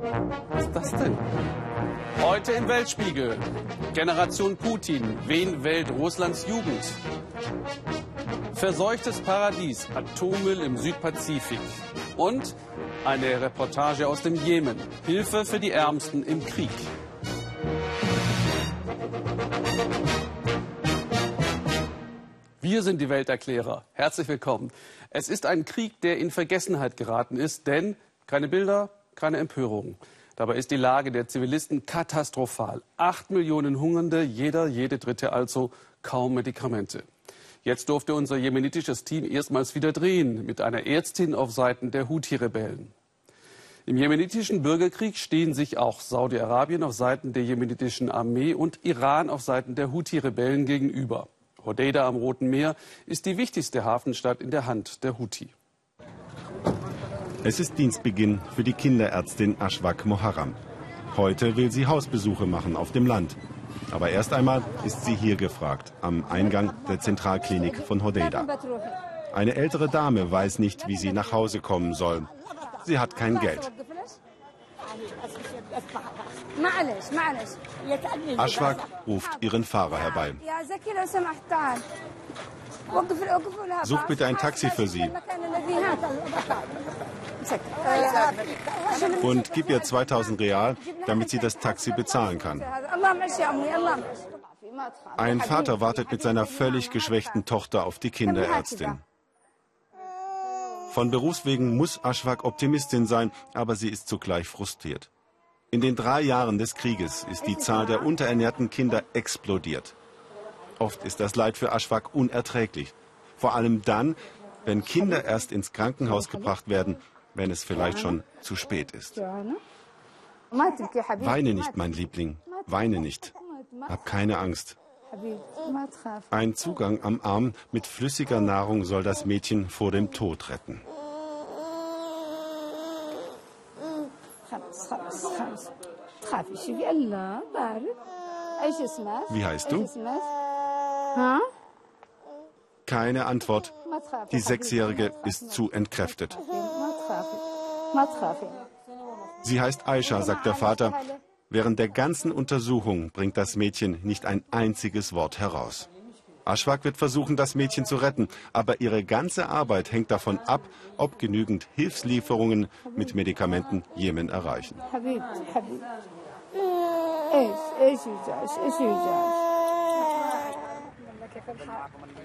Was ist das denn? Heute im Weltspiegel. Generation Putin. Wen wählt Russlands Jugend? Verseuchtes Paradies. Atommüll im Südpazifik. Und eine Reportage aus dem Jemen. Hilfe für die Ärmsten im Krieg. Wir sind die Welterklärer. Herzlich willkommen. Es ist ein Krieg, der in Vergessenheit geraten ist, denn keine Bilder, keine Empörung. Dabei ist die Lage der Zivilisten katastrophal. Acht Millionen Hungernde, jeder, jede Dritte also, kaum Medikamente. Jetzt durfte unser jemenitisches Team erstmals wieder drehen mit einer Ärztin auf Seiten der Houthi-Rebellen. Im jemenitischen Bürgerkrieg stehen sich auch Saudi-Arabien auf Seiten der jemenitischen Armee und Iran auf Seiten der Houthi-Rebellen gegenüber. Hodeida am Roten Meer ist die wichtigste Hafenstadt in der Hand der Houthi. Es ist Dienstbeginn für die Kinderärztin Ashwak Moharram. Heute will sie Hausbesuche machen auf dem Land. Aber erst einmal ist sie hier gefragt, am Eingang der Zentralklinik von Hodeida. Eine ältere Dame weiß nicht, wie sie nach Hause kommen soll. Sie hat kein Geld. Ashwak ruft ihren Fahrer herbei. Such bitte ein Taxi für sie. Und gib ihr 2000 Real, damit sie das Taxi bezahlen kann. Ein Vater wartet mit seiner völlig geschwächten Tochter auf die Kinderärztin. Von Berufswegen muss Ashwak Optimistin sein, aber sie ist zugleich frustriert. In den drei Jahren des Krieges ist die Zahl der unterernährten Kinder explodiert. Oft ist das Leid für Ashwak unerträglich. Vor allem dann, wenn Kinder erst ins Krankenhaus gebracht werden, wenn es vielleicht schon zu spät ist. Weine nicht, mein Liebling, weine nicht. Hab keine Angst. Ein Zugang am Arm mit flüssiger Nahrung soll das Mädchen vor dem Tod retten. Wie heißt du? Keine Antwort. Die Sechsjährige ist zu entkräftet. Sie heißt Aisha, sagt der Vater. Während der ganzen Untersuchung bringt das Mädchen nicht ein einziges Wort heraus. Ashwak wird versuchen, das Mädchen zu retten, aber ihre ganze Arbeit hängt davon ab, ob genügend Hilfslieferungen mit Medikamenten Jemen erreichen.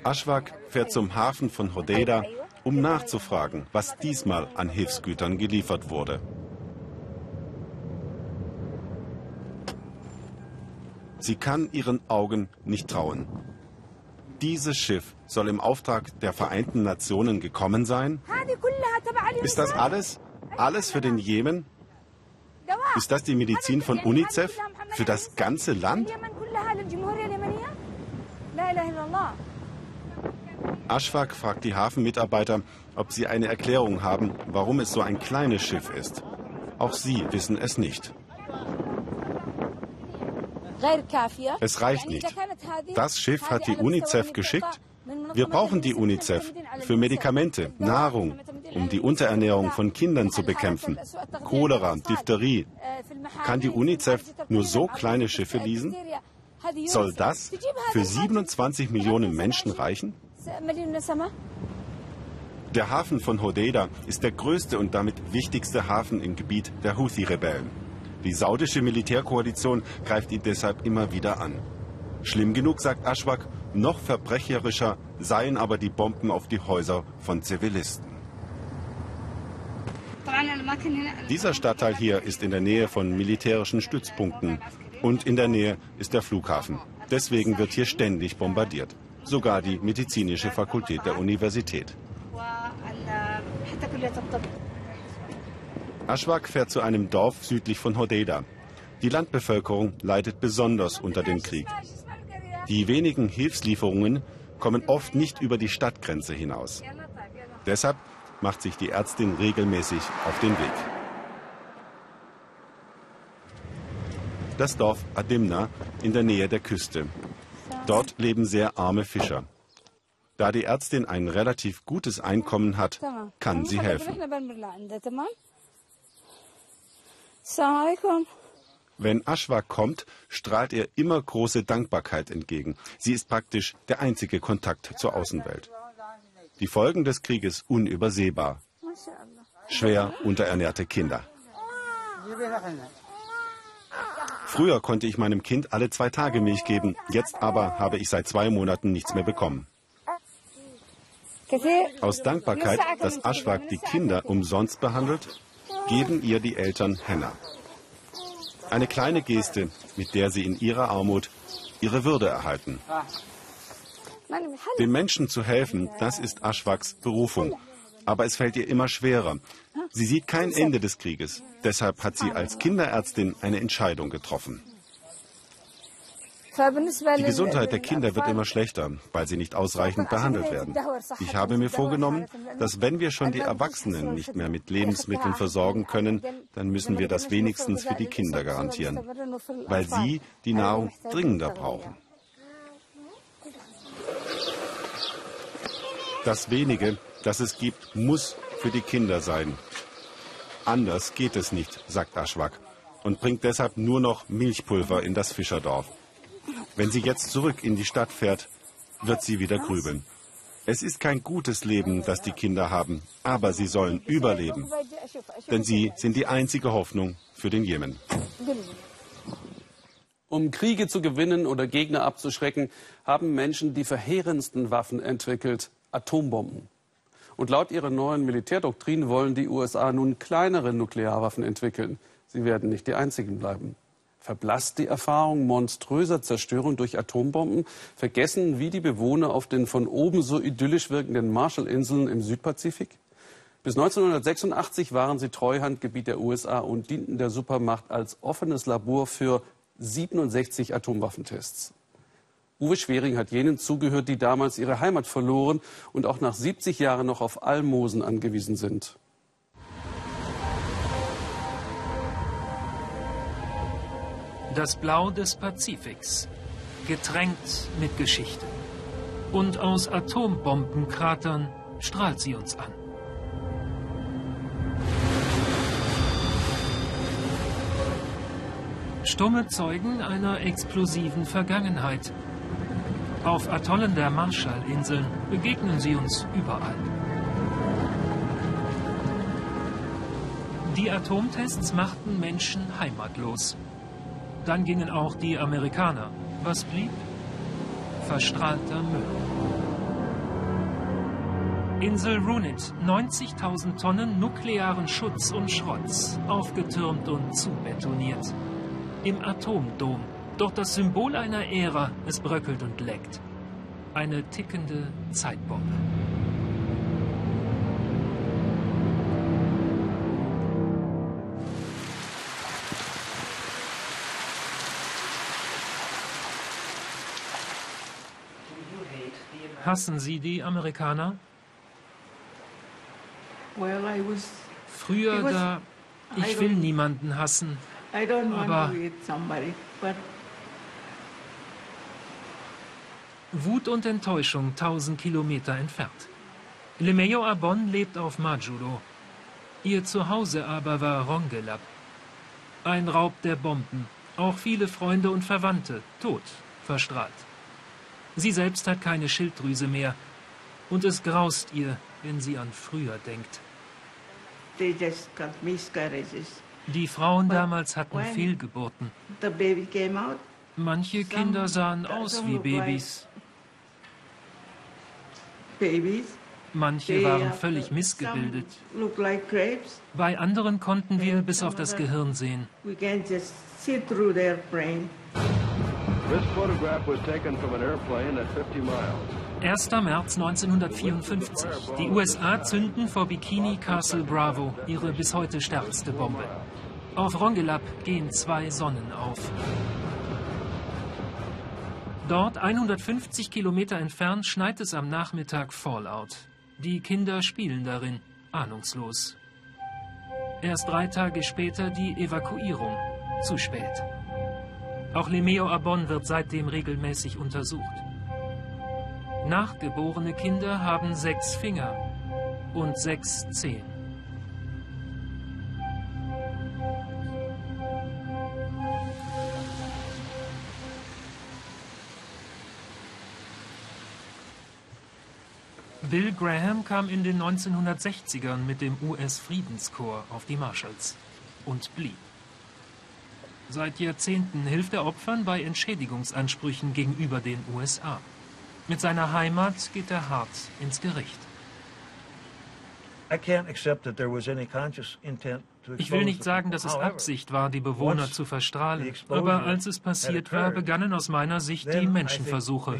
Ashwak fährt zum Hafen von Hodeida, um nachzufragen, was diesmal an Hilfsgütern geliefert wurde. Sie kann ihren Augen nicht trauen. Dieses Schiff soll im Auftrag der Vereinten Nationen gekommen sein? Ist das alles? Alles für den Jemen? Ist das die Medizin von UNICEF? Für das ganze Land? Ashfaq fragt die Hafenmitarbeiter, ob sie eine Erklärung haben, warum es so ein kleines Schiff ist. Auch sie wissen es nicht. Es reicht nicht. Das Schiff hat die UNICEF geschickt. Wir brauchen die UNICEF für Medikamente, Nahrung, um die Unterernährung von Kindern zu bekämpfen. Cholera, Diphtherie. Kann die UNICEF nur so kleine Schiffe leasen? Soll das für 27 Millionen Menschen reichen? Der Hafen von Hodeida ist der größte und damit wichtigste Hafen im Gebiet der Houthi-Rebellen. Die saudische Militärkoalition greift ihn deshalb immer wieder an. Schlimm genug, sagt Ashwak, noch verbrecherischer seien aber die Bomben auf die Häuser von Zivilisten. Dieser Stadtteil hier ist in der Nähe von militärischen Stützpunkten und in der Nähe ist der Flughafen. Deswegen wird hier ständig bombardiert. Sogar die medizinische Fakultät der Universität. Ashwak fährt zu einem Dorf südlich von Hodeida. Die Landbevölkerung leidet besonders unter dem Krieg. Die wenigen Hilfslieferungen kommen oft nicht über die Stadtgrenze hinaus. Deshalb macht sich die Ärztin regelmäßig auf den Weg. Das Dorf Adimna in der Nähe der Küste. Dort leben sehr arme Fischer. Da die Ärztin ein relativ gutes Einkommen hat, kann sie helfen. Wenn Ashwak kommt, strahlt er immer große Dankbarkeit entgegen. Sie ist praktisch der einzige Kontakt zur Außenwelt. Die Folgen des Krieges unübersehbar. Schwer unterernährte Kinder. Früher konnte ich meinem Kind alle zwei Tage Milch geben, jetzt aber habe ich seit zwei Monaten nichts mehr bekommen. Aus Dankbarkeit, dass Ashwak die Kinder umsonst behandelt, geben ihr die Eltern Henna. Eine kleine Geste, mit der sie in ihrer Armut ihre Würde erhalten. Den Menschen zu helfen, das ist Ashwaks Berufung. Aber es fällt ihr immer schwerer. Sie sieht kein Ende des Krieges. Deshalb hat sie als Kinderärztin eine Entscheidung getroffen. Die Gesundheit der Kinder wird immer schlechter, weil sie nicht ausreichend behandelt werden. Ich habe mir vorgenommen, dass wenn wir schon die Erwachsenen nicht mehr mit Lebensmitteln versorgen können, dann müssen wir das wenigstens für die Kinder garantieren, weil sie die Nahrung dringender brauchen. Das wenige, das es gibt, muss für die Kinder sein. Anders geht es nicht, sagt Aschwak und bringt deshalb nur noch Milchpulver in das Fischerdorf. Wenn sie jetzt zurück in die Stadt fährt, wird sie wieder grübeln. Es ist kein gutes Leben, das die Kinder haben, aber sie sollen überleben. Denn sie sind die einzige Hoffnung für den Jemen. Um Kriege zu gewinnen oder Gegner abzuschrecken, haben Menschen die verheerendsten Waffen entwickelt, Atombomben. Und laut ihrer neuen Militärdoktrin wollen die USA nun kleinere Nuklearwaffen entwickeln. Sie werden nicht die einzigen bleiben. Verblasst die Erfahrung monströser Zerstörung durch Atombomben? Vergessen wie die Bewohner auf den von oben so idyllisch wirkenden Marshallinseln im Südpazifik? Bis 1986 waren sie Treuhandgebiet der USA und dienten der Supermacht als offenes Labor für 67 Atomwaffentests. Uwe Schwering hat jenen zugehört, die damals ihre Heimat verloren und auch nach 70 Jahren noch auf Almosen angewiesen sind. Das Blau des Pazifiks, getränkt mit Geschichte. Und aus Atombombenkratern strahlt sie uns an. Stumme Zeugen einer explosiven Vergangenheit. Auf Atollen der Marshallinseln begegnen sie uns überall. Die Atomtests machten Menschen heimatlos. Dann gingen auch die Amerikaner. Was blieb? Verstrahlter Müll. Insel Runit, 90.000 Tonnen nuklearen Schutz und Schrotz, aufgetürmt und zubetoniert. Im Atomdom, doch das Symbol einer Ära, es bröckelt und leckt. Eine tickende Zeitbombe. Hassen Sie die Amerikaner? Früher da, ich will niemanden hassen, aber Wut und Enttäuschung 1000 Kilometer entfernt. Lemeo Abon lebt auf Majuro. Ihr Zuhause aber war Rongelap. Ein Raub der Bomben. Auch viele Freunde und Verwandte tot, verstrahlt. Sie selbst hat keine Schilddrüse mehr. Und es graust ihr, wenn sie an früher denkt. Die Frauen damals hatten Fehlgeburten. Manche Kinder sahen aus wie Babys. Manche waren völlig missgebildet. Bei anderen konnten wir bis auf das Gehirn sehen. 1. März 1954. Die USA zünden vor Bikini Castle Bravo ihre bis heute stärkste Bombe. Auf Rongelap gehen zwei Sonnen auf. Dort, 150 Kilometer entfernt, schneit es am Nachmittag Fallout. Die Kinder spielen darin, ahnungslos. Erst drei Tage später die Evakuierung. Zu spät. Auch Lemeo Abon wird seitdem regelmäßig untersucht. Nachgeborene Kinder haben sechs Finger und sechs Zehen. Bill Graham kam in den 1960ern mit dem US-Friedenskorps auf die Marshalls und blieb. Seit Jahrzehnten hilft er Opfern bei Entschädigungsansprüchen gegenüber den USA. Mit seiner Heimat geht er hart ins Gericht. Ich will nicht sagen, dass es Absicht war, die Bewohner zu verstrahlen, aber als es passiert war, begannen aus meiner Sicht die Menschenversuche.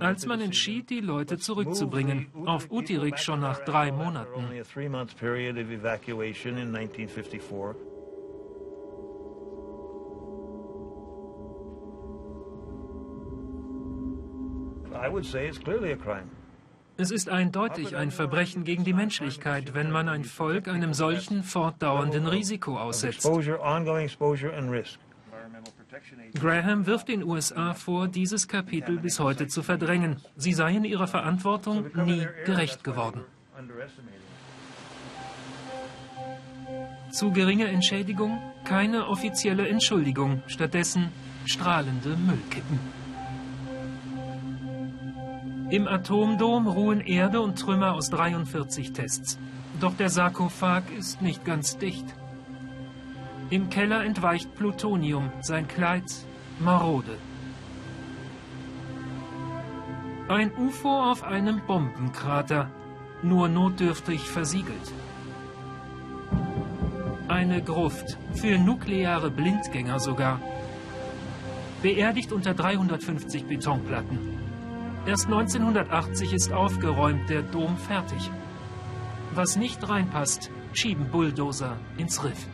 Als man entschied, die Leute zurückzubringen, auf Utirik schon nach drei Monaten. I would say it's clearly a crime. Es ist eindeutig ein Verbrechen gegen die Menschlichkeit, wenn man ein Volk einem solchen fortdauernden Risiko aussetzt. Graham wirft den USA vor, dieses Kapitel bis heute zu verdrängen. Sie seien ihrer Verantwortung nie gerecht geworden. Zu geringe Entschädigung, keine offizielle Entschuldigung, stattdessen strahlende Müllkippen. Im Atomdom ruhen Erde und Trümmer aus 43 Tests. Doch der Sarkophag ist nicht ganz dicht. Im Keller entweicht Plutonium, sein Kleid marode. Ein UFO auf einem Bombenkrater, nur notdürftig versiegelt. Eine Gruft, für nukleare Blindgänger sogar. Beerdigt unter 350 Betonplatten. Erst 1980 ist aufgeräumt, der Dom fertig. Was nicht reinpasst, schieben Bulldozer ins Riff.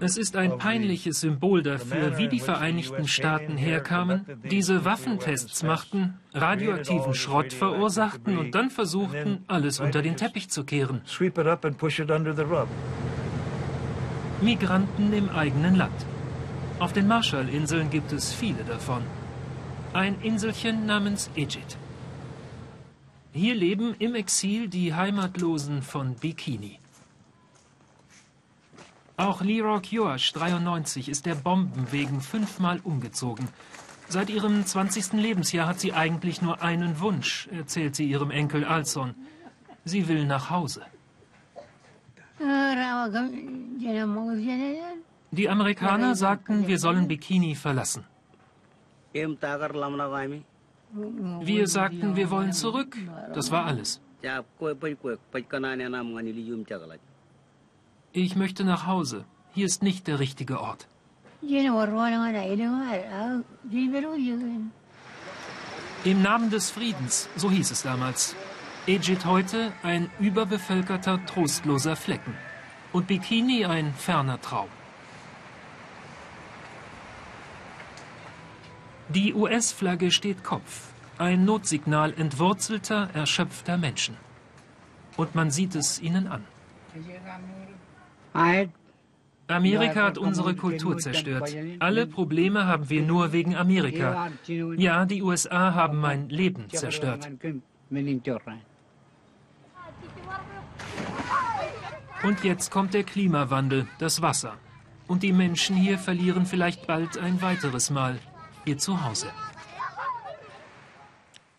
Es ist ein peinliches Symbol dafür, wie die Vereinigten Staaten herkamen, diese Waffentests machten, radioaktiven Schrott verursachten und dann versuchten, alles unter den Teppich zu kehren. Migranten im eigenen Land. Auf den Marshallinseln gibt es viele davon. Ein Inselchen namens Egypt. Hier leben im Exil die Heimatlosen von Bikini. Auch Leroy Kiosh, 93, ist der Bomben wegen fünfmal umgezogen. Seit ihrem 20. Lebensjahr hat sie eigentlich nur einen Wunsch, erzählt sie ihrem Enkel Alson. Sie will nach Hause. Die Amerikaner sagten, wir sollen Bikini verlassen. Wir sagten, wir wollen zurück. Das war alles. Ich möchte nach Hause. Hier ist nicht der richtige Ort. Im Namen des Friedens, so hieß es damals. Egypt heute ein überbevölkerter, trostloser Flecken. Und Bikini ein ferner Traum. Die US-Flagge steht Kopf. Ein Notsignal entwurzelter, erschöpfter Menschen. Und man sieht es ihnen an. Amerika hat unsere Kultur zerstört. Alle Probleme haben wir nur wegen Amerika. Ja, die USA haben mein Leben zerstört. Und jetzt kommt der Klimawandel, das Wasser. Und die Menschen hier verlieren vielleicht bald ein weiteres Mal ihr Zuhause.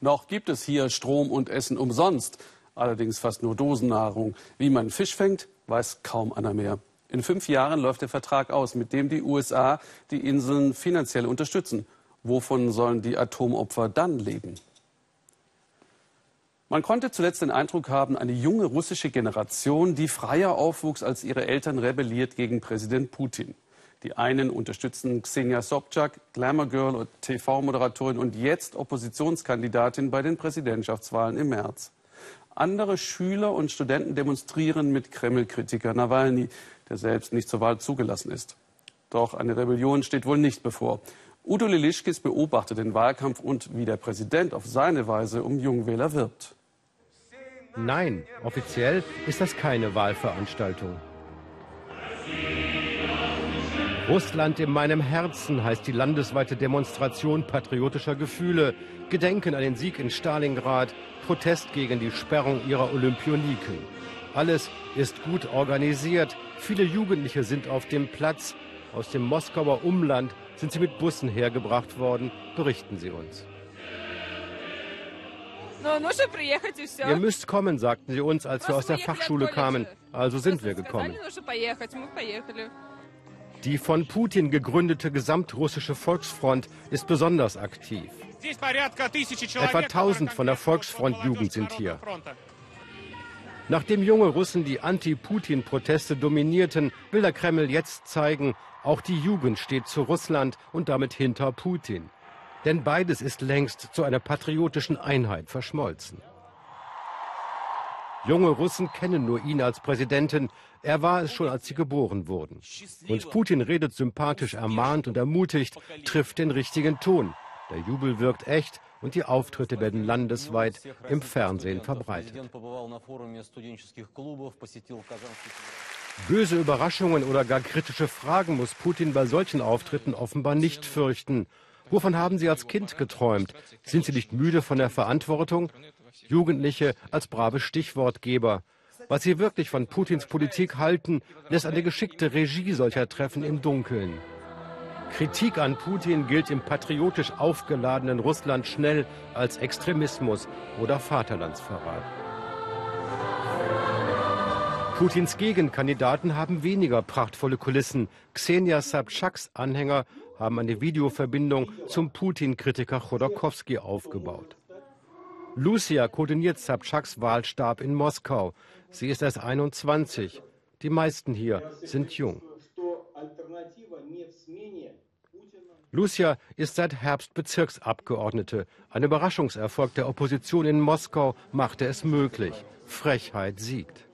Noch gibt es hier Strom und Essen umsonst, allerdings fast nur Dosennahrung. Wie man Fisch fängt, weiß kaum einer mehr. In fünf Jahren läuft der Vertrag aus, mit dem die USA die Inseln finanziell unterstützen. Wovon sollen die Atomopfer dann leben? Man konnte zuletzt den Eindruck haben, eine junge russische Generation, die freier aufwuchs als ihre Eltern, rebelliert gegen Präsident Putin. Die einen unterstützen Xenia Sobchak, Glamour Girl und TV-Moderatorin und jetzt Oppositionskandidatin bei den Präsidentschaftswahlen im März. Andere Schüler und Studenten demonstrieren mit Kreml-Kritiker Nawalny, der selbst nicht zur Wahl zugelassen ist. Doch eine Rebellion steht wohl nicht bevor. Udo Lilischkis beobachtet den Wahlkampf und wie der Präsident auf seine Weise um Jungwähler wirbt. Nein, offiziell ist das keine Wahlveranstaltung. Russland in meinem Herzen heißt die landesweite Demonstration patriotischer Gefühle. Gedenken an den Sieg in Stalingrad, Protest gegen die Sperrung ihrer Olympioniken. Alles ist gut organisiert. Viele Jugendliche sind auf dem Platz. Aus dem Moskauer Umland sind sie mit Bussen hergebracht worden, berichten sie uns. Ihr müsst kommen, sagten sie uns, als wir aus der Fachschule kamen. Also sind wir gekommen. Die von Putin gegründete Gesamtrussische Volksfront ist besonders aktiv. Etwa 1000 von der Volksfront-Jugend sind hier. Nachdem junge Russen die Anti-Putin-Proteste dominierten, will der Kreml jetzt zeigen, auch die Jugend steht zu Russland und damit hinter Putin. Denn beides ist längst zu einer patriotischen Einheit verschmolzen. Junge Russen kennen nur ihn als Präsidenten. Er war es schon, als sie geboren wurden. Und Putin redet sympathisch, ermahnt und ermutigt, trifft den richtigen Ton. Der Jubel wirkt echt und die Auftritte werden landesweit im Fernsehen verbreitet. Böse Überraschungen oder gar kritische Fragen muss Putin bei solchen Auftritten offenbar nicht fürchten. Wovon haben Sie als Kind geträumt? Sind Sie nicht müde von der Verantwortung? Jugendliche als brave Stichwortgeber. Was sie wirklich von Putins Politik halten, lässt eine geschickte Regie solcher Treffen im Dunkeln. Kritik an Putin gilt im patriotisch aufgeladenen Russland schnell als Extremismus oder Vaterlandsverrat. Putins Gegenkandidaten haben weniger prachtvolle Kulissen. Xenia Sabchaks Anhänger haben eine Videoverbindung zum Putin-Kritiker Chodorkowski aufgebaut. Lucia koordiniert Sabchaks Wahlstab in Moskau. Sie ist erst 21. Die meisten hier sind jung. Lucia ist seit Herbst Bezirksabgeordnete. Ein Überraschungserfolg der Opposition in Moskau machte es möglich. Frechheit siegt.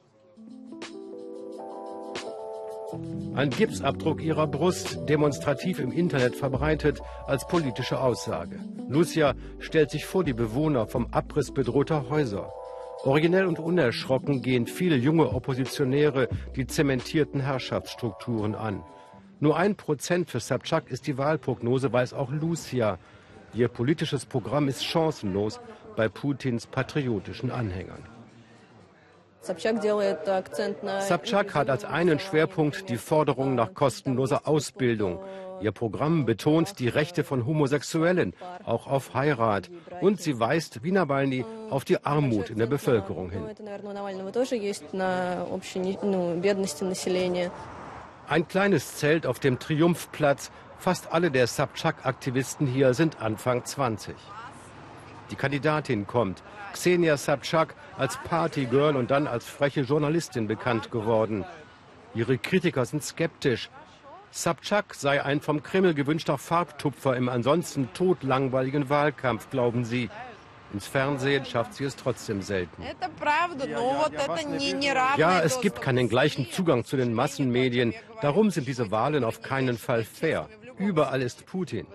Ein Gipsabdruck ihrer Brust, demonstrativ im Internet verbreitet als politische Aussage. Lucia stellt sich vor die Bewohner vom Abriss bedrohter Häuser. Originell und unerschrocken gehen viele junge Oppositionäre die zementierten Herrschaftsstrukturen an. Nur ein Prozent für Sabchak ist die Wahlprognose, weiß auch Lucia. Ihr politisches Programm ist chancenlos bei Putins patriotischen Anhängern. Sabchak hat als einen Schwerpunkt die Forderung nach kostenloser Ausbildung. Ihr Programm betont die Rechte von Homosexuellen, auch auf Heirat. Und sie weist, wie Nawalny, auf die Armut in der Bevölkerung hin. Ein kleines Zelt auf dem Triumphplatz. Fast alle der Sabchak-Aktivisten hier sind Anfang 20. Die Kandidatin kommt. Xenia Sabchak als Partygirl und dann als freche Journalistin bekannt geworden. Ihre Kritiker sind skeptisch. Sabchak sei ein vom Kreml gewünschter Farbtupfer im ansonsten todlangweiligen Wahlkampf, glauben sie. Ins Fernsehen schafft sie es trotzdem selten. Ja, es gibt keinen gleichen Zugang zu den Massenmedien. Darum sind diese Wahlen auf keinen Fall fair. Überall ist Putin.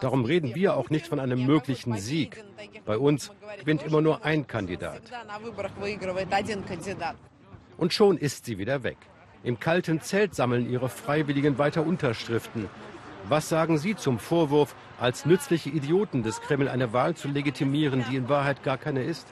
Darum reden wir auch nicht von einem möglichen Sieg. Bei uns gewinnt immer nur ein Kandidat. Und schon ist sie wieder weg. Im kalten Zelt sammeln ihre Freiwilligen weiter Unterschriften. Was sagen Sie zum Vorwurf, als nützliche Idioten des Kreml eine Wahl zu legitimieren, die in Wahrheit gar keine ist?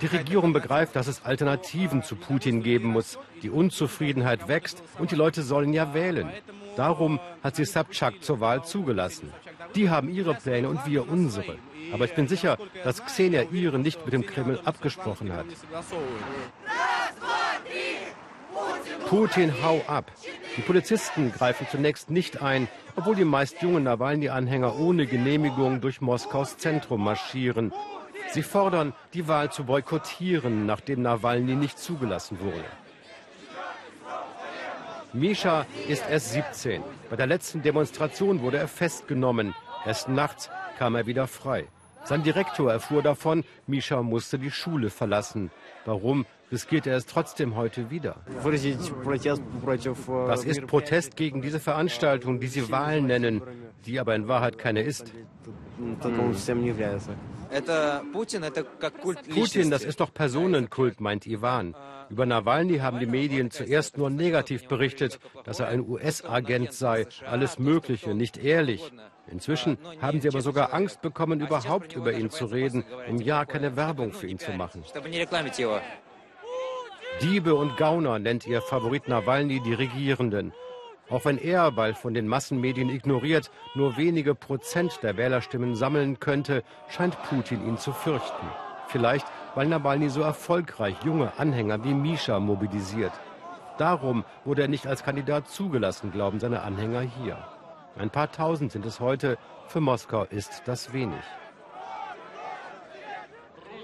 Die Regierung begreift, dass es Alternativen zu Putin geben muss. Die Unzufriedenheit wächst und die Leute sollen ja wählen. Darum hat sie Sabchak zur Wahl zugelassen. Die haben ihre Pläne und wir unsere. Aber ich bin sicher, dass Xenia ihre nicht mit dem Kreml abgesprochen hat. Putin, hau ab. Die Polizisten greifen zunächst nicht ein, obwohl die meist jungen Nawalny-Anhänger ohne Genehmigung durch Moskaus Zentrum marschieren. Sie fordern, die Wahl zu boykottieren, nachdem Nawalny nicht zugelassen wurde. Misha ist erst 17. Bei der letzten Demonstration wurde er festgenommen. Erst nachts kam er wieder frei. Sein Direktor erfuhr davon, Misha musste die Schule verlassen. Warum riskiert er es trotzdem heute wieder? Das ist Protest gegen diese Veranstaltung, die Sie Wahlen nennen, die aber in Wahrheit keine ist. Putin, das ist doch Personenkult, meint Ivan. Über Nawalny haben die Medien zuerst nur negativ berichtet, dass er ein US-Agent sei, alles Mögliche, nicht ehrlich. Inzwischen haben sie aber sogar Angst bekommen, überhaupt über ihn zu reden, um ja keine Werbung für ihn zu machen. Diebe und Gauner nennt ihr Favorit Nawalny die Regierenden. Auch wenn er, weil von den Massenmedien ignoriert, nur wenige Prozent der Wählerstimmen sammeln könnte, scheint Putin ihn zu fürchten. Vielleicht, weil Nawalny so erfolgreich junge Anhänger wie Misha mobilisiert. Darum wurde er nicht als Kandidat zugelassen, glauben seine Anhänger hier. Ein paar tausend sind es heute, für Moskau ist das wenig.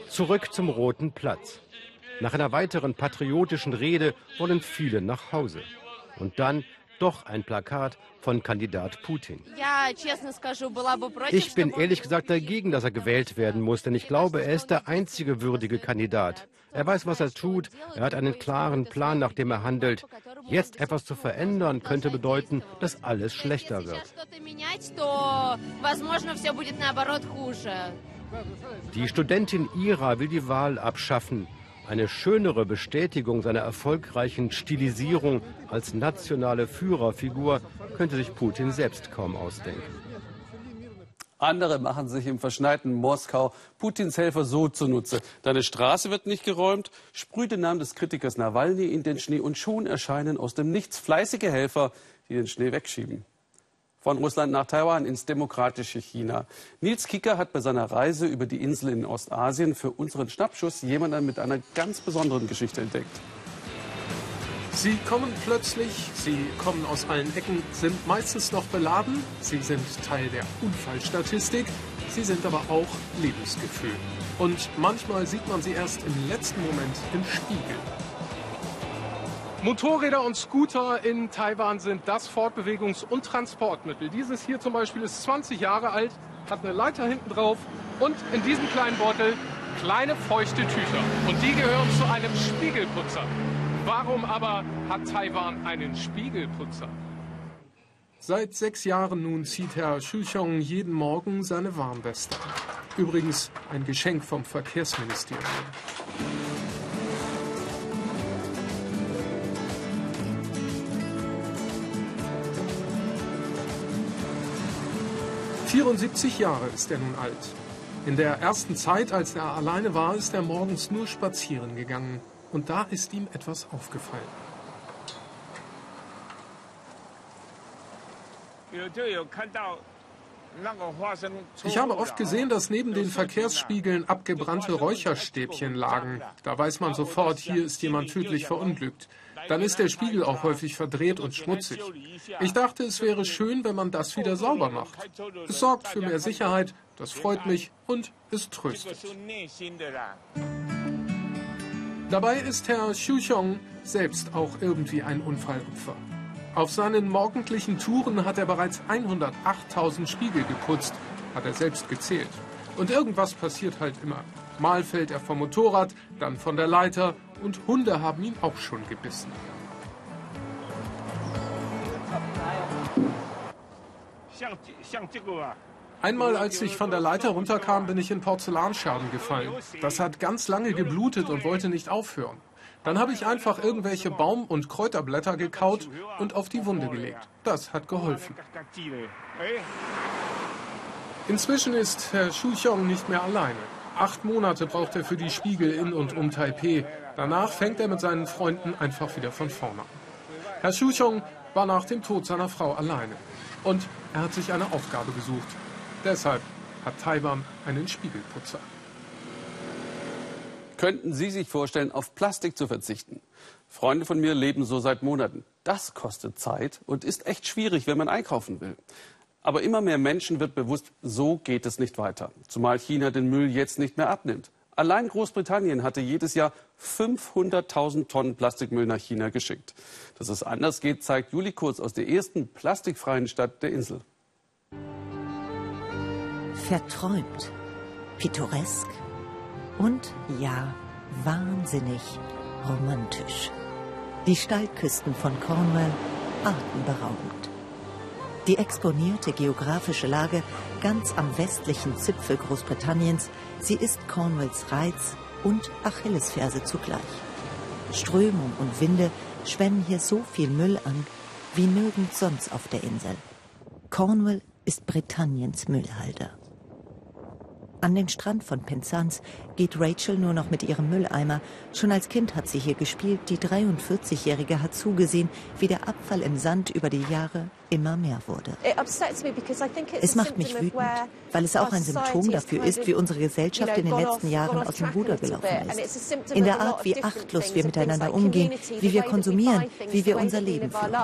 Zurück zum Roten Platz. Nach einer weiteren patriotischen Rede wollen viele nach Hause. Und dann doch ein Plakat von Kandidat Putin. Ich bin ehrlich gesagt dagegen, dass er gewählt werden muss, denn ich glaube, er ist der einzige würdige Kandidat. Er weiß, was er tut, er hat einen klaren Plan, nach dem er handelt. Jetzt etwas zu verändern, könnte bedeuten, dass alles schlechter wird. Die Studentin Ira will die Wahl abschaffen. Eine schönere Bestätigung seiner erfolgreichen Stilisierung als nationale Führerfigur könnte sich Putin selbst kaum ausdenken. Andere machen sich im verschneiten Moskau Putins Helfer so zunutze. Deine Straße wird nicht geräumt, sprüht den Namen des Kritikers Nawalny in den Schnee und schon erscheinen aus dem Nichts fleißige Helfer, die den Schnee wegschieben von Russland nach Taiwan ins demokratische China. Nils Kicker hat bei seiner Reise über die Insel in Ostasien für unseren Schnappschuss jemanden mit einer ganz besonderen Geschichte entdeckt. Sie kommen plötzlich, sie kommen aus allen Ecken, sind meistens noch beladen, sie sind Teil der Unfallstatistik, sie sind aber auch Lebensgefühl. Und manchmal sieht man sie erst im letzten Moment im Spiegel. Motorräder und Scooter in Taiwan sind das Fortbewegungs- und Transportmittel. Dieses hier zum Beispiel ist 20 Jahre alt, hat eine Leiter hinten drauf und in diesem kleinen Beutel kleine feuchte Tücher. Und die gehören zu einem Spiegelputzer. Warum aber hat Taiwan einen Spiegelputzer? Seit sechs Jahren nun zieht Herr Shuchong jeden Morgen seine Warnweste an. Übrigens ein Geschenk vom Verkehrsministerium. 74 Jahre ist er nun alt. In der ersten Zeit, als er alleine war, ist er morgens nur spazieren gegangen. Und da ist ihm etwas aufgefallen. Ich habe oft gesehen, dass neben den Verkehrsspiegeln abgebrannte Räucherstäbchen lagen. Da weiß man sofort, hier ist jemand tödlich verunglückt dann ist der Spiegel auch häufig verdreht und schmutzig. Ich dachte, es wäre schön, wenn man das wieder sauber macht. Es sorgt für mehr Sicherheit, das freut mich und es tröstet. Dabei ist Herr Xuchong selbst auch irgendwie ein Unfallopfer. Auf seinen morgendlichen Touren hat er bereits 108.000 Spiegel geputzt, hat er selbst gezählt. Und irgendwas passiert halt immer. Mal fällt er vom Motorrad, dann von der Leiter und Hunde haben ihn auch schon gebissen. Einmal, als ich von der Leiter runterkam, bin ich in Porzellanscherben gefallen. Das hat ganz lange geblutet und wollte nicht aufhören. Dann habe ich einfach irgendwelche Baum- und Kräuterblätter gekaut und auf die Wunde gelegt. Das hat geholfen. Inzwischen ist Herr Shuchong nicht mehr alleine. Acht Monate braucht er für die Spiegel in und um Taipeh. Danach fängt er mit seinen Freunden einfach wieder von vorne an. Herr Shuchong war nach dem Tod seiner Frau alleine. Und er hat sich eine Aufgabe gesucht. Deshalb hat Taiwan einen Spiegelputzer. Könnten Sie sich vorstellen, auf Plastik zu verzichten? Freunde von mir leben so seit Monaten. Das kostet Zeit und ist echt schwierig, wenn man einkaufen will. Aber immer mehr Menschen wird bewusst, so geht es nicht weiter. Zumal China den Müll jetzt nicht mehr abnimmt. Allein Großbritannien hatte jedes Jahr 500.000 Tonnen Plastikmüll nach China geschickt. Dass es anders geht, zeigt Juli Kurz aus der ersten plastikfreien Stadt der Insel. Verträumt, pittoresk und ja, wahnsinnig romantisch. Die Steilküsten von Cornwall atemberaubend. Die exponierte geografische Lage ganz am westlichen Zipfel Großbritanniens, sie ist Cornwalls Reiz und Achillesferse zugleich. Strömung und Winde schwemmen hier so viel Müll an wie nirgends sonst auf der Insel. Cornwall ist Britanniens Müllhalde. An den Strand von Penzance geht Rachel nur noch mit ihrem Mülleimer. Schon als Kind hat sie hier gespielt. Die 43-Jährige hat zugesehen, wie der Abfall im Sand über die Jahre immer mehr wurde. Es macht mich wütend, weil es auch ein Symptom dafür ist, wie unsere Gesellschaft in den letzten Jahren aus dem Ruder gelaufen ist. In der Art, wie achtlos wir miteinander umgehen, wie wir konsumieren, wie wir unser Leben führen.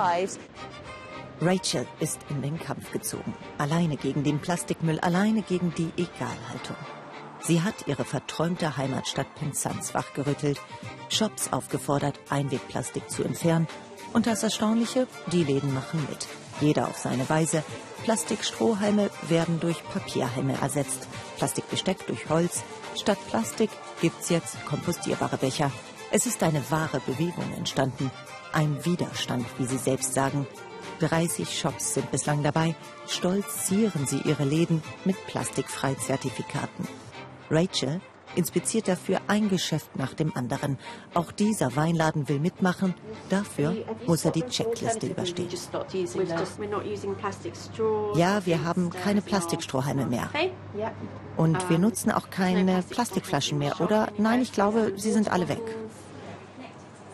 Rachel ist in den Kampf gezogen. Alleine gegen den Plastikmüll, alleine gegen die Egalhaltung. Sie hat ihre verträumte Heimatstadt Penzance wachgerüttelt, Shops aufgefordert, Einwegplastik zu entfernen. Und das Erstaunliche, die Läden machen mit. Jeder auf seine Weise. Plastikstrohhalme werden durch Papierhelme ersetzt. Plastikbesteck durch Holz. Statt Plastik gibt's jetzt kompostierbare Becher. Es ist eine wahre Bewegung entstanden. Ein Widerstand, wie sie selbst sagen, 30 Shops sind bislang dabei. Stolz zieren sie ihre Läden mit Plastikfrei-Zertifikaten. Rachel inspiziert dafür ein Geschäft nach dem anderen. Auch dieser Weinladen will mitmachen. Dafür muss er die Checkliste überstehen. Ja, wir haben keine Plastikstrohhalme mehr. Und wir nutzen auch keine Plastikflaschen mehr, oder? Nein, ich glaube, sie sind alle weg.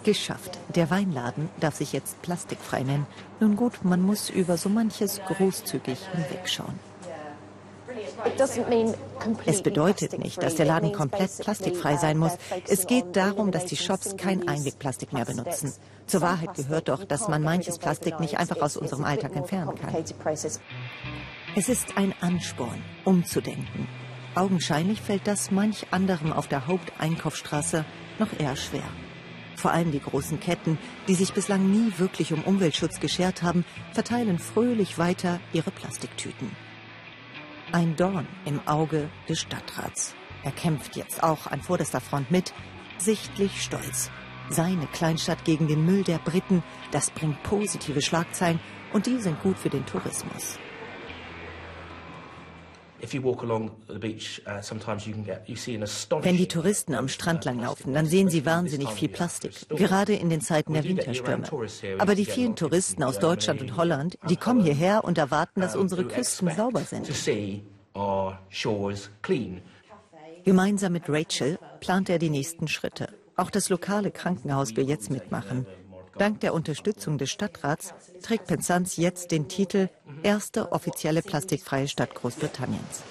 Geschafft. Der Weinladen darf sich jetzt plastikfrei nennen. Nun gut, man muss über so manches großzügig hinwegschauen. Es bedeutet nicht, dass der Laden komplett plastikfrei sein muss. Es geht darum, dass die Shops kein Einwegplastik mehr benutzen. Zur Wahrheit gehört doch, dass man manches Plastik nicht einfach aus unserem Alltag entfernen kann. Es ist ein Ansporn, umzudenken. Augenscheinlich fällt das manch anderem auf der Haupteinkaufsstraße noch eher schwer. Vor allem die großen Ketten, die sich bislang nie wirklich um Umweltschutz geschert haben, verteilen fröhlich weiter ihre Plastiktüten. Ein Dorn im Auge des Stadtrats. Er kämpft jetzt auch an vorderster Front mit, sichtlich stolz. Seine Kleinstadt gegen den Müll der Briten, das bringt positive Schlagzeilen und die sind gut für den Tourismus. Wenn die Touristen am Strand langlaufen, dann sehen sie wahnsinnig viel Plastik, gerade in den Zeiten der Winterstürme. Aber die vielen Touristen aus Deutschland und Holland, die kommen hierher und erwarten, dass unsere Küsten sauber sind. Gemeinsam mit Rachel plant er die nächsten Schritte. Auch das lokale Krankenhaus will jetzt mitmachen. Dank der Unterstützung des Stadtrats trägt Penzance jetzt den Titel Erste offizielle plastikfreie Stadt Großbritanniens.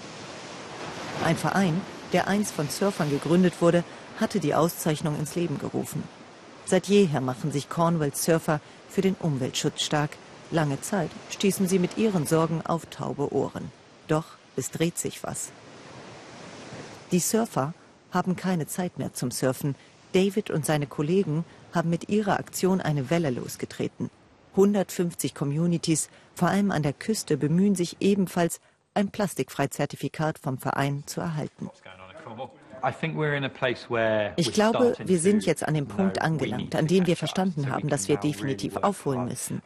Ein Verein, der einst von Surfern gegründet wurde, hatte die Auszeichnung ins Leben gerufen. Seit jeher machen sich Cornwalls Surfer für den Umweltschutz stark. Lange Zeit stießen sie mit ihren Sorgen auf taube Ohren. Doch es dreht sich was. Die Surfer haben keine Zeit mehr zum Surfen. David und seine Kollegen haben mit ihrer Aktion eine Welle losgetreten. 150 Communities, vor allem an der Küste, bemühen sich ebenfalls, ein Plastikfreizertifikat vom Verein zu erhalten. Ich glaube, wir sind jetzt an dem Punkt angelangt, an dem wir verstanden haben, dass wir definitiv aufholen müssen.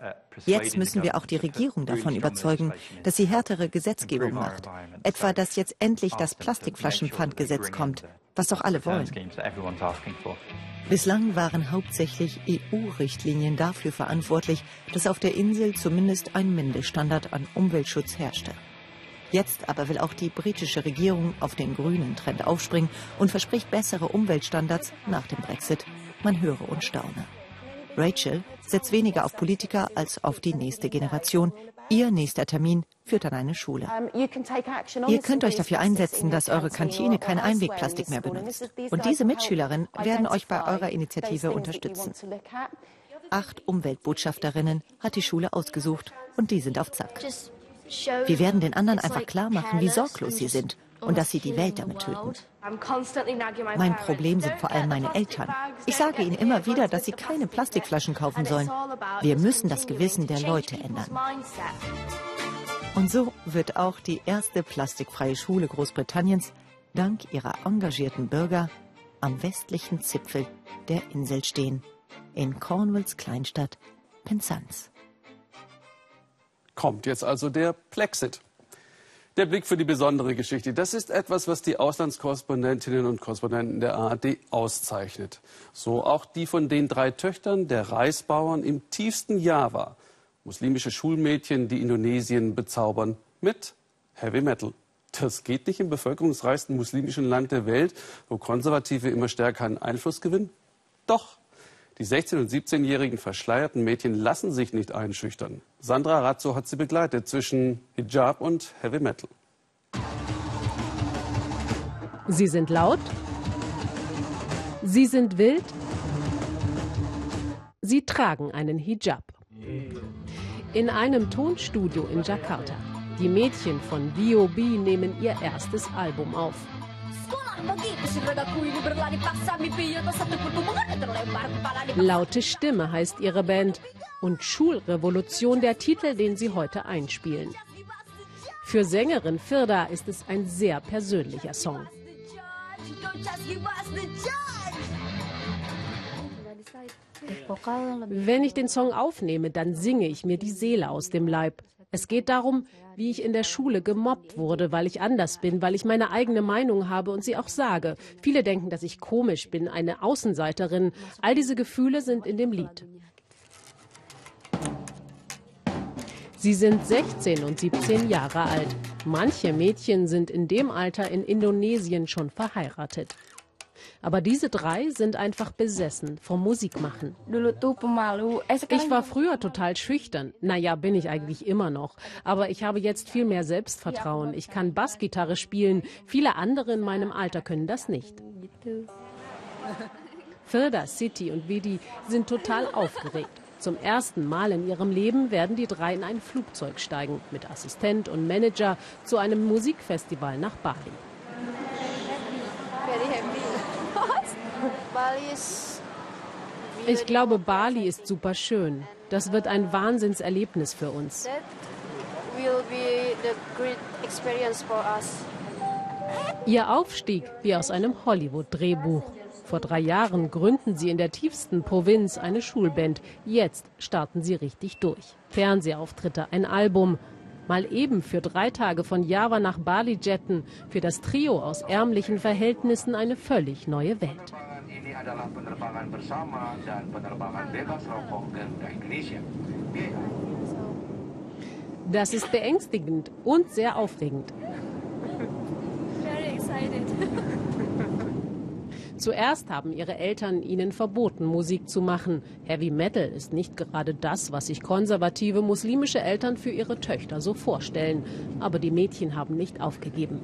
Jetzt müssen wir auch die Regierung davon überzeugen, dass sie härtere Gesetzgebung macht. Etwa, dass jetzt endlich das Plastikflaschenpfandgesetz kommt, was doch alle wollen. Bislang waren hauptsächlich EU-Richtlinien dafür verantwortlich, dass auf der Insel zumindest ein Mindeststandard an Umweltschutz herrschte. Jetzt aber will auch die britische Regierung auf den grünen Trend aufspringen und verspricht bessere Umweltstandards nach dem Brexit. Man höre und staune. Rachel setzt weniger auf Politiker als auf die nächste Generation. Ihr nächster Termin führt an eine Schule. Ihr könnt euch dafür einsetzen, dass eure Kantine kein Einwegplastik mehr benutzt. Und diese Mitschülerinnen werden euch bei eurer Initiative unterstützen. Acht Umweltbotschafterinnen hat die Schule ausgesucht und die sind auf Zack. Wir werden den anderen einfach klar machen, wie sorglos sie sind und dass sie die Welt damit töten. Mein Problem sind vor allem meine Eltern. Ich sage ihnen immer wieder, dass sie keine Plastikflaschen kaufen sollen. Wir müssen das Gewissen der Leute ändern. Und so wird auch die erste plastikfreie Schule Großbritanniens dank ihrer engagierten Bürger am westlichen Zipfel der Insel stehen, in Cornwalls Kleinstadt Penzance. Kommt jetzt also der Plexit. Der Blick für die besondere Geschichte. Das ist etwas, was die Auslandskorrespondentinnen und Korrespondenten der ARD auszeichnet. So auch die von den drei Töchtern der Reisbauern im tiefsten Java. Muslimische Schulmädchen, die Indonesien bezaubern mit Heavy Metal. Das geht nicht im bevölkerungsreichsten muslimischen Land der Welt, wo Konservative immer stärker an Einfluss gewinnen? Doch. Die 16- und 17-jährigen verschleierten Mädchen lassen sich nicht einschüchtern. Sandra Razzo hat sie begleitet zwischen Hijab und Heavy Metal. Sie sind laut. Sie sind wild. Sie tragen einen Hijab. In einem Tonstudio in Jakarta. Die Mädchen von B.O.B. nehmen ihr erstes Album auf. Laute Stimme heißt ihre Band und Schulrevolution der Titel, den sie heute einspielen. Für Sängerin Firda ist es ein sehr persönlicher Song. Wenn ich den Song aufnehme, dann singe ich mir die Seele aus dem Leib. Es geht darum, wie ich in der Schule gemobbt wurde, weil ich anders bin, weil ich meine eigene Meinung habe und sie auch sage. Viele denken, dass ich komisch bin, eine Außenseiterin. All diese Gefühle sind in dem Lied. Sie sind 16 und 17 Jahre alt. Manche Mädchen sind in dem Alter in Indonesien schon verheiratet. Aber diese drei sind einfach besessen vom Musikmachen. Ich war früher total schüchtern. Naja, bin ich eigentlich immer noch. Aber ich habe jetzt viel mehr Selbstvertrauen. Ich kann Bassgitarre spielen. Viele andere in meinem Alter können das nicht. Firda, City und Vidi sind total aufgeregt. Zum ersten Mal in ihrem Leben werden die drei in ein Flugzeug steigen, mit Assistent und Manager zu einem Musikfestival nach Bali. Ich glaube, Bali ist super schön. Das wird ein Wahnsinnserlebnis für uns. Ihr Aufstieg wie aus einem Hollywood-Drehbuch. Vor drei Jahren gründen sie in der tiefsten Provinz eine Schulband. Jetzt starten sie richtig durch. Fernsehauftritte, ein Album. Mal eben für drei Tage von Java nach Bali jetten. Für das Trio aus ärmlichen Verhältnissen eine völlig neue Welt adalah penerbangan bersama dan penerbangan bebas rokok Garuda Indonesia. Das ist beängstigend und sehr aufregend. Very excited. Zuerst haben ihre Eltern ihnen verboten, Musik zu machen. Heavy Metal ist nicht gerade das, was sich konservative muslimische Eltern für ihre Töchter so vorstellen. Aber die Mädchen haben nicht aufgegeben.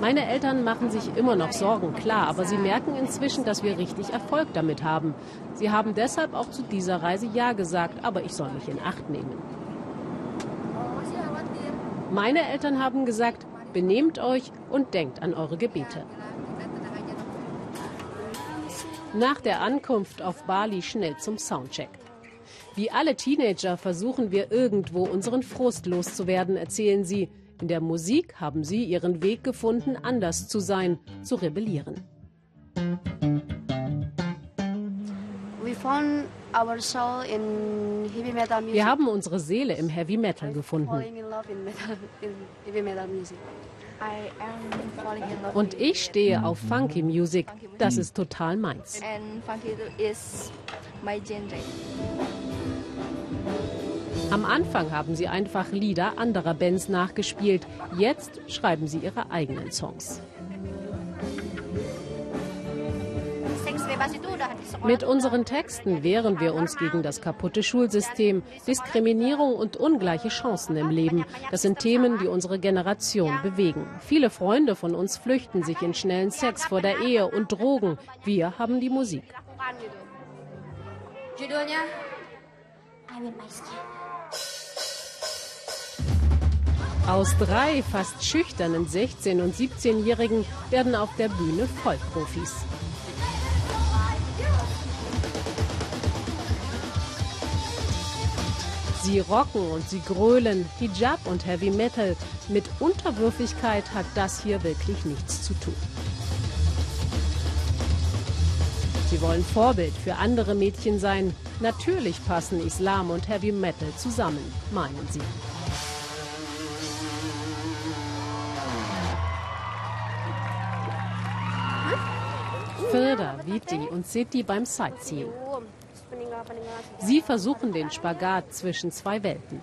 Meine Eltern machen sich immer noch Sorgen, klar, aber sie merken inzwischen, dass wir richtig Erfolg damit haben. Sie haben deshalb auch zu dieser Reise Ja gesagt, aber ich soll mich in Acht nehmen. Meine Eltern haben gesagt, benehmt euch und denkt an eure Gebete. Nach der Ankunft auf Bali schnell zum Soundcheck. Wie alle Teenager versuchen wir irgendwo unseren Frust loszuwerden, erzählen sie. In der Musik haben sie ihren Weg gefunden, anders zu sein, zu rebellieren. Wir haben unsere Seele im Heavy Metal gefunden. Und ich stehe auf Funky Music. Das ist total meins. Am Anfang haben sie einfach Lieder anderer Bands nachgespielt. Jetzt schreiben sie ihre eigenen Songs. Mit unseren Texten wehren wir uns gegen das kaputte Schulsystem, Diskriminierung und ungleiche Chancen im Leben. Das sind Themen, die unsere Generation bewegen. Viele Freunde von uns flüchten sich in schnellen Sex vor der Ehe und Drogen. Wir haben die Musik. Judulnya I Will My Skin. Aus drei fast schüchternen 16- und 17-Jährigen werden auf der Bühne Vollprofis. Sie rocken und sie grölen, Hijab und Heavy Metal. Mit Unterwürfigkeit hat das hier wirklich nichts zu tun. Sie wollen Vorbild für andere Mädchen sein. Natürlich passen Islam und Heavy Metal zusammen, meinen sie. Firda, Viti und Siti beim Sightseeing. Sie versuchen den Spagat zwischen zwei Welten.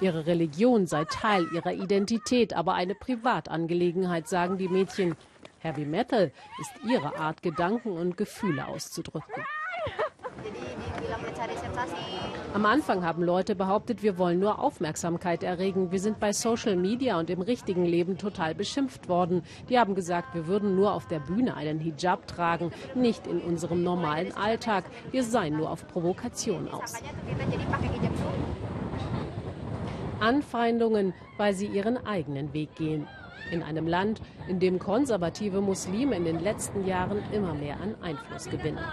Ihre Religion sei Teil ihrer Identität, aber eine Privatangelegenheit, sagen die Mädchen. Heavy Metal ist ihre Art, Gedanken und Gefühle auszudrücken. Am Anfang haben Leute behauptet, wir wollen nur Aufmerksamkeit erregen. Wir sind bei Social Media und im richtigen Leben total beschimpft worden. Die haben gesagt, wir würden nur auf der Bühne einen Hijab tragen, nicht in unserem normalen Alltag. Wir seien nur auf Provokation aus. Anfeindungen, weil sie ihren eigenen Weg gehen. In einem Land, in dem konservative Muslime in den letzten Jahren immer mehr an Einfluss gewinnen.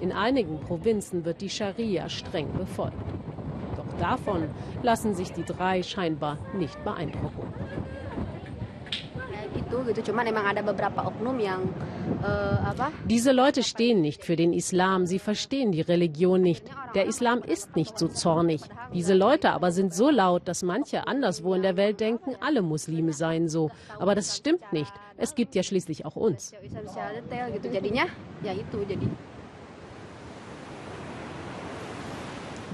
In einigen Provinzen wird die Scharia streng befolgt. Doch davon lassen sich die drei scheinbar nicht beeindrucken. Diese Leute stehen nicht für den Islam, sie verstehen die Religion nicht. Der Islam ist nicht so zornig. Diese Leute aber sind so laut, dass manche anderswo in der Welt denken, alle Muslime seien so. Aber das stimmt nicht. Es gibt ja schließlich auch uns.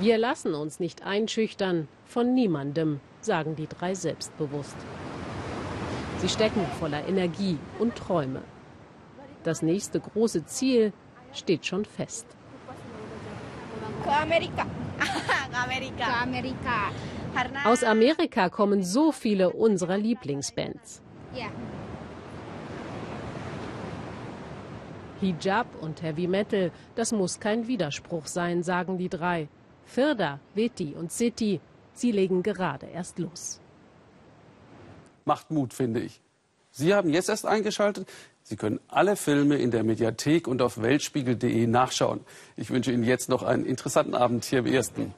Wir lassen uns nicht einschüchtern von niemandem, sagen die drei selbstbewusst. Sie stecken voller Energie und Träume. Das nächste große Ziel steht schon fest. Aus Amerika kommen so viele unserer Lieblingsbands. Hijab und Heavy Metal, das muss kein Widerspruch sein, sagen die drei. Firda, Veti und City, sie legen gerade erst los. Macht Mut, finde ich. Sie haben jetzt erst eingeschaltet. Sie können alle Filme in der Mediathek und auf weltspiegel.de nachschauen. Ich wünsche Ihnen jetzt noch einen interessanten Abend hier im Ersten.